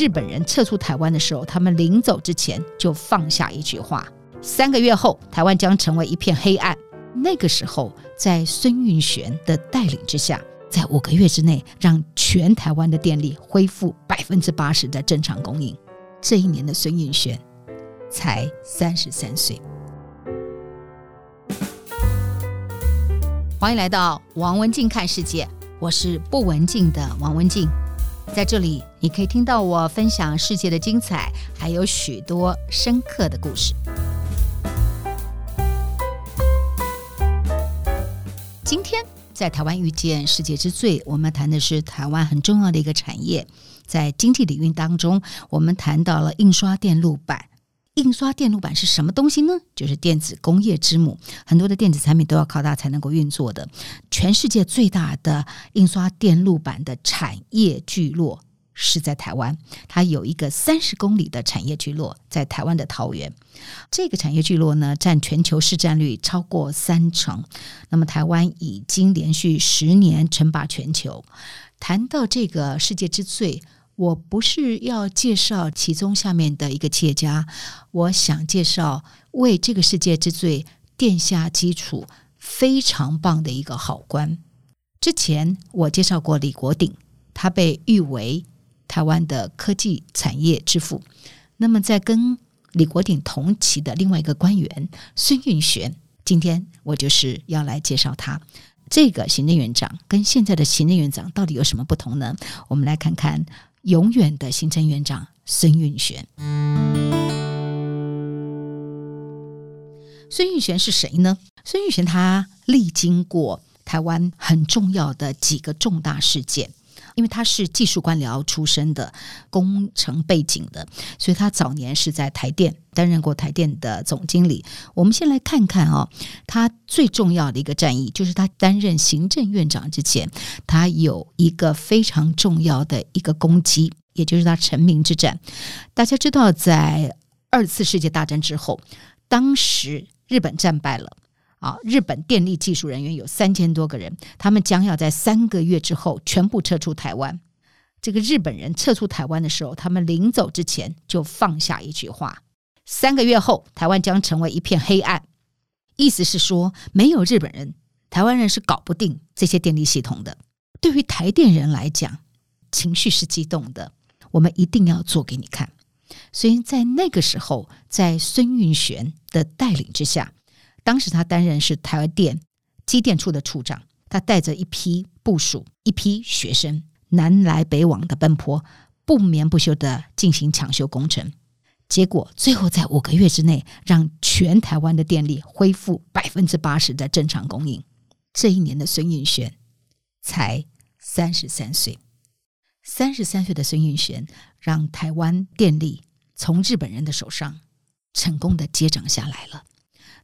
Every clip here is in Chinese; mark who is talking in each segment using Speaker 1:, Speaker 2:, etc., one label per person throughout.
Speaker 1: 日本人撤出台湾的时候，他们临走之前就放下一句话：三个月后，台湾将成为一片黑暗。那个时候，在孙运璇的带领之下，在五个月之内，让全台湾的电力恢复百分之八十的正常供应。这一年的孙运璇才三十三岁。欢迎来到王文静看世界，我是不文静的王文静。在这里，你可以听到我分享世界的精彩，还有许多深刻的故事。今天在台湾遇见世界之最，我们谈的是台湾很重要的一个产业，在经济领域当中，我们谈到了印刷电路板。印刷电路板是什么东西呢？就是电子工业之母，很多的电子产品都要靠它才能够运作的。全世界最大的印刷电路板的产业聚落是在台湾，它有一个三十公里的产业聚落在台湾的桃园。这个产业聚落呢，占全球市占率超过三成。那么台湾已经连续十年称霸全球。谈到这个世界之最。我不是要介绍其中下面的一个企业家，我想介绍为这个世界之最奠下基础非常棒的一个好官。之前我介绍过李国鼎，他被誉为台湾的科技产业之父。那么在跟李国鼎同期的另外一个官员孙运璇，今天我就是要来介绍他。这个行政院长跟现在的行政院长到底有什么不同呢？我们来看看。永远的行政院长孙运璇。孙运璇是谁呢？孙运璇他历经过台湾很重要的几个重大事件。因为他是技术官僚出身的，工程背景的，所以他早年是在台电担任过台电的总经理。我们先来看看哦，他最重要的一个战役，就是他担任行政院长之前，他有一个非常重要的一个攻击，也就是他成名之战。大家知道，在二次世界大战之后，当时日本战败了。啊，日本电力技术人员有三千多个人，他们将要在三个月之后全部撤出台湾。这个日本人撤出台湾的时候，他们临走之前就放下一句话：三个月后，台湾将成为一片黑暗。意思是说，没有日本人，台湾人是搞不定这些电力系统的。对于台电人来讲，情绪是激动的，我们一定要做给你看。所以在那个时候，在孙运璇的带领之下。当时他担任是台电机电处的处长，他带着一批部署、一批学生南来北往的奔波，不眠不休的进行抢修工程。结果最后在五个月之内，让全台湾的电力恢复百分之八十的正常供应。这一年的孙运璇才三十三岁，三十三岁的孙运璇让台湾电力从日本人的手上成功的接掌下来了。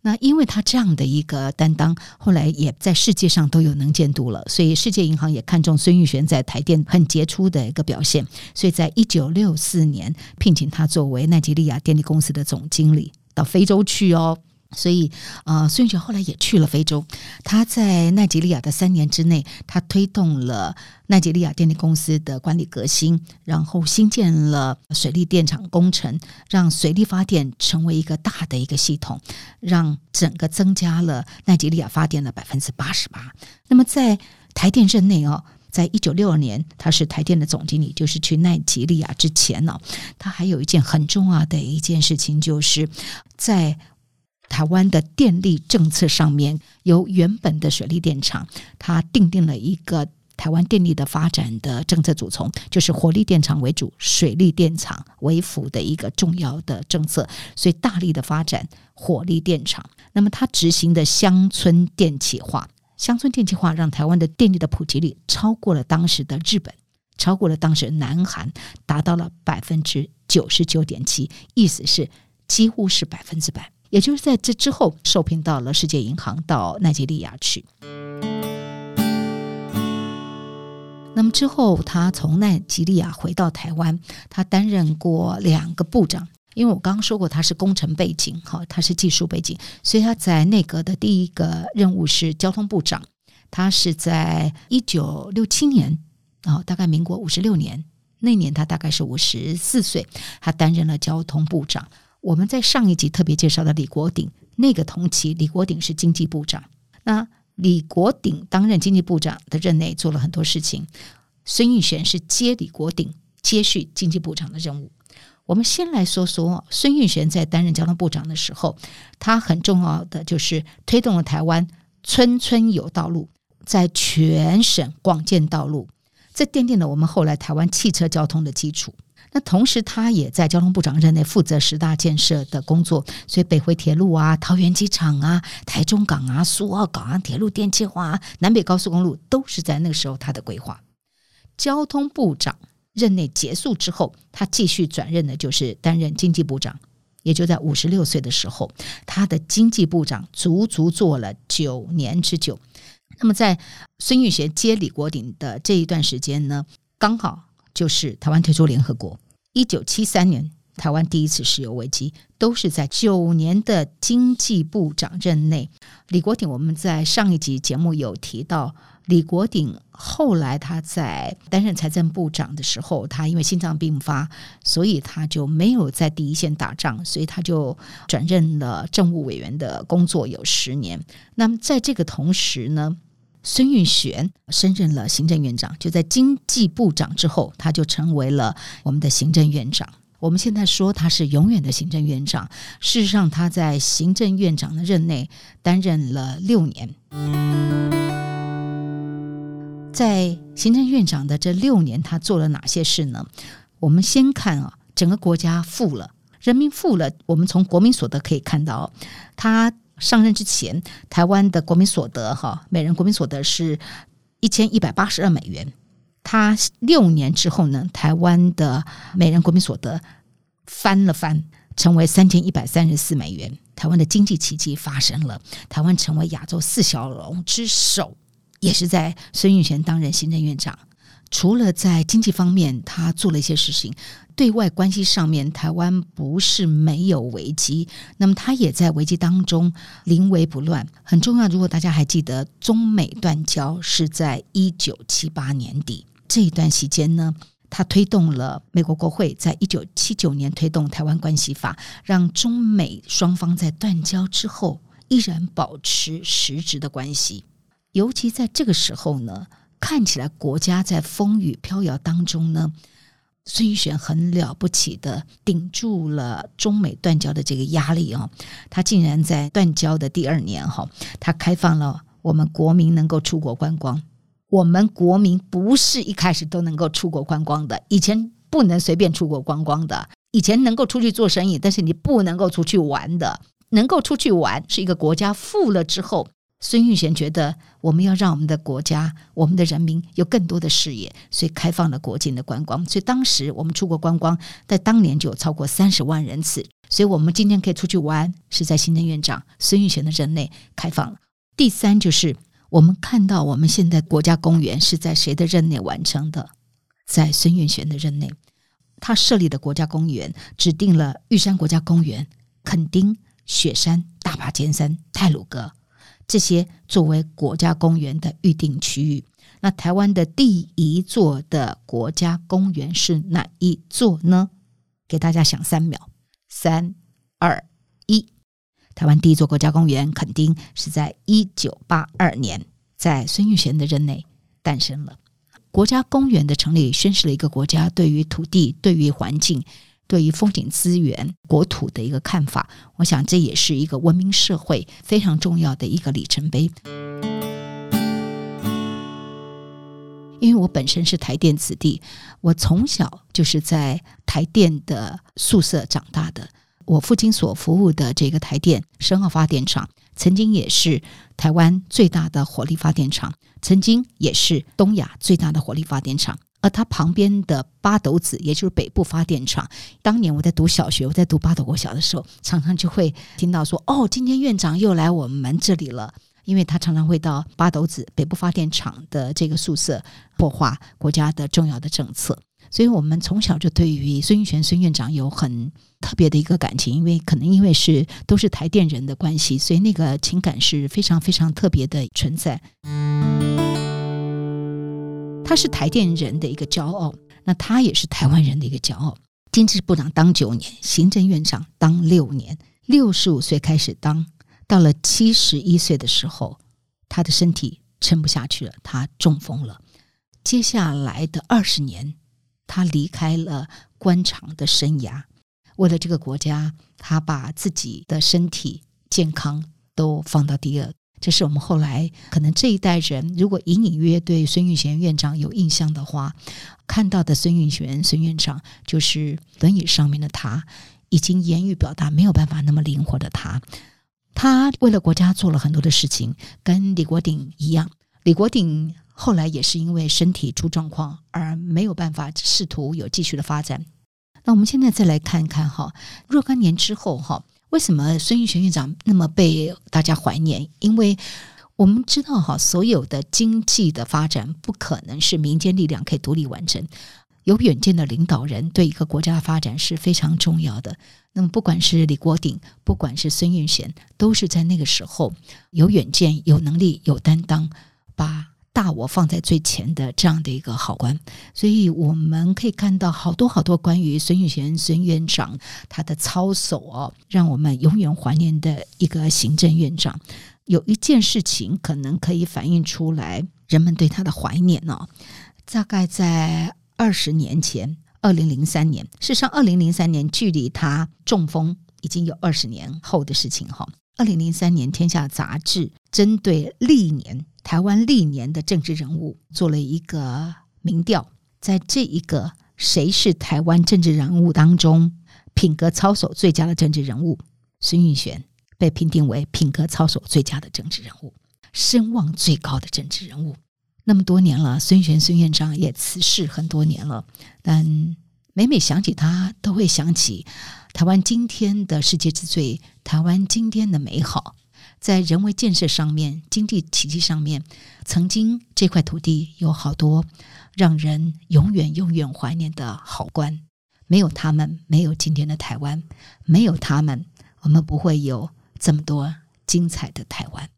Speaker 1: 那因为他这样的一个担当，后来也在世界上都有能见度了，所以世界银行也看中孙玉璇在台电很杰出的一个表现，所以在一九六四年聘请他作为奈及利亚电力公司的总经理到非洲去哦。所以，呃，孙运璇后来也去了非洲。他在奈及利亚的三年之内，他推动了奈及利亚电力公司的管理革新，然后新建了水力电厂工程，让水力发电成为一个大的一个系统，让整个增加了奈及利亚发电的百分之八十八。那么，在台电任内哦，在一九六二年，他是台电的总经理，就是去奈及利亚之前呢，他还有一件很重要的一件事情，就是在。台湾的电力政策上面，由原本的水力电厂，它定定了一个台湾电力的发展的政策组成，就是火力电厂为主，水力电厂为辅的一个重要的政策，所以大力的发展火力电厂。那么，它执行的乡村电气化，乡村电气化让台湾的电力的普及率超过了当时的日本，超过了当时南韩，达到了百分之九十九点七，意思是几乎是百分之百。也就是在这之后，受聘到了世界银行到奈及利亚去。那么之后，他从奈及利亚回到台湾，他担任过两个部长。因为我刚刚说过，他是工程背景，哈，他是技术背景，所以他在内阁的第一个任务是交通部长。他是在一九六七年，啊，大概民国五十六年那年他大概是五十四岁，他担任了交通部长。我们在上一集特别介绍的李国鼎，那个同期李国鼎是经济部长。那李国鼎担任经济部长的任内做了很多事情，孙运璇是接李国鼎接续经济部长的任务。我们先来说说孙运璇在担任交通部长的时候，他很重要的就是推动了台湾村村有道路，在全省广建道路。这奠定了我们后来台湾汽车交通的基础。那同时，他也在交通部长任内负责十大建设的工作，所以北回铁路啊、桃园机场啊、台中港啊、苏澳港啊、铁路电气化啊、南北高速公路，都是在那个时候他的规划。交通部长任内结束之后，他继续转任的就是担任经济部长，也就在五十六岁的时候，他的经济部长足足做了九年之久。那么，在孙运璇接李国鼎的这一段时间呢，刚好就是台湾退出联合国。一九七三年，台湾第一次石油危机，都是在九年的经济部长任内。李国鼎，我们在上一集节目有提到，李国鼎后来他在担任财政部长的时候，他因为心脏病发，所以他就没有在第一线打仗，所以他就转任了政务委员的工作有十年。那么在这个同时呢，孙运璇升任了行政院长，就在经济部长之后，他就成为了我们的行政院长。我们现在说他是永远的行政院长，事实上他在行政院长的任内担任了六年。在行政院长的这六年，他做了哪些事呢？我们先看啊，整个国家富了，人民富了。我们从国民所得可以看到，他。上任之前，台湾的国民所得哈，每人国民所得是一千一百八十二美元。他六年之后呢，台湾的每人国民所得翻了翻，成为三千一百三十四美元。台湾的经济奇迹发生了，台湾成为亚洲四小龙之首，也是在孙运璇担任行政院长。除了在经济方面，他做了一些事情。对外关系上面，台湾不是没有危机，那么他也在危机当中临危不乱，很重要。如果大家还记得，中美断交是在一九七八年底这一段期间呢，他推动了美国国会在一九七九年推动《台湾关系法》，让中美双方在断交之后依然保持实质的关系。尤其在这个时候呢，看起来国家在风雨飘摇当中呢。孙运璇很了不起的顶住了中美断交的这个压力哦，他竟然在断交的第二年哈，他开放了我们国民能够出国观光。我们国民不是一开始都能够出国观光的，以前不能随便出国观光的，以前能够出去做生意，但是你不能够出去玩的。能够出去玩是一个国家富了之后。孙运璇觉得，我们要让我们的国家、我们的人民有更多的视野，所以开放了国境的观光。所以当时我们出国观光，在当年就有超过三十万人次。所以我们今天可以出去玩，是在行政院长孙运璇的任内开放了。第三就是我们看到，我们现在国家公园是在谁的任内完成的？在孙运璇的任内，他设立的国家公园指定了玉山国家公园、垦丁、雪山、大霸尖山、泰鲁阁。这些作为国家公园的预定区域，那台湾的第一座的国家公园是哪一座呢？给大家想三秒，三二一，台湾第一座国家公园垦丁是在一九八二年在孙运璇的任内诞生了。国家公园的成立，宣示了一个国家对于土地、对于环境。对于风景资源、国土的一个看法，我想这也是一个文明社会非常重要的一个里程碑。因为我本身是台电子弟，我从小就是在台电的宿舍长大的。我父亲所服务的这个台电深澳发电厂，曾经也是台湾最大的火力发电厂，曾经也是东亚最大的火力发电厂。而它旁边的八斗子，也就是北部发电厂。当年我在读小学，我在读八斗国小的时候，常常就会听到说：“哦，今天院长又来我们这里了。”因为他常常会到八斗子北部发电厂的这个宿舍破坏国家的重要的政策。所以，我们从小就对于孙玉璇孙院长有很特别的一个感情，因为可能因为是都是台电人的关系，所以那个情感是非常非常特别的存在。他是台电人的一个骄傲。那他也是台湾人的一个骄傲。经济部长当九年，行政院长当六年，六十五岁开始当，到了七十一岁的时候，他的身体撑不下去了，他中风了。接下来的二十年，他离开了官场的生涯，为了这个国家，他把自己的身体健康都放到第二。这是我们后来可能这一代人，如果隐隐约约对孙运璇院长有印象的话，看到的孙运璇孙院长就是轮椅上面的他，已经言语表达没有办法那么灵活的他。他为了国家做了很多的事情，跟李国鼎一样。李国鼎后来也是因为身体出状况而没有办法试图有继续的发展。那我们现在再来看看哈，若干年之后哈。为什么孙运璇院长那么被大家怀念？因为我们知道哈，所有的经济的发展不可能是民间力量可以独立完成。有远见的领导人对一个国家的发展是非常重要的。那么，不管是李国鼎，不管是孙运璇，都是在那个时候有远见、有能力、有担当，把。大我放在最前的这样的一个好官，所以我们可以看到好多好多关于孙运璇孙院长他的操守哦，让我们永远怀念的一个行政院长。有一件事情可能可以反映出来人们对他的怀念哦，大概在二十年前，二零零三年，事实上二零零三年距离他中风已经有二十年后的事情哈。二零零三年，《天下》杂志针对历年。台湾历年的政治人物做了一个民调，在这一个谁是台湾政治人物当中品格操守最佳的政治人物，孙运璇被评定为品格操守最佳的政治人物，声望最高的政治人物。那么多年了，孙璇孙院长也辞世很多年了，但每每想起他，都会想起台湾今天的世界之最，台湾今天的美好。在人为建设上面、经济奇迹上面，曾经这块土地有好多让人永远永远怀念的好官。没有他们，没有今天的台湾；没有他们，我们不会有这么多精彩的台湾。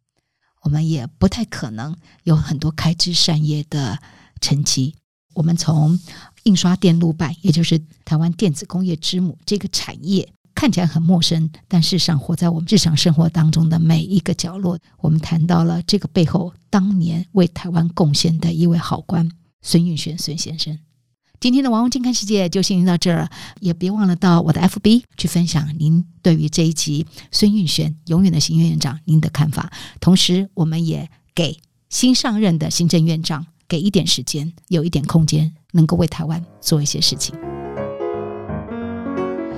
Speaker 1: 我们也不太可能有很多开枝散叶的成绩。我们从印刷电路板，也就是台湾电子工业之母这个产业。看起来很陌生，但事实上活在我们日常生活当中的每一个角落。我们谈到了这个背后当年为台湾贡献的一位好官孙运璇孙先生。今天的王文静看世界就先到这儿，也别忘了到我的 FB 去分享您对于这一集孙运璇永远的行政院长您的看法。同时，我们也给新上任的行政院长给一点时间，有一点空间，能够为台湾做一些事情。